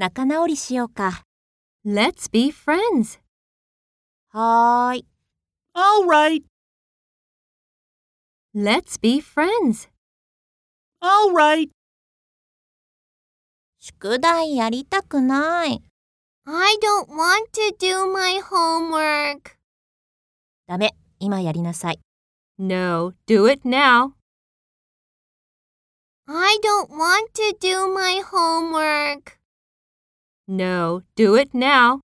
仲直りしようか。Let's be friends. はーい。All right. Let's be friends. All right. 宿題やりたくない。I don't want to do my homework. ダメ。今やりなさい。No, do it now. I don't want to do my homework. No, do it now.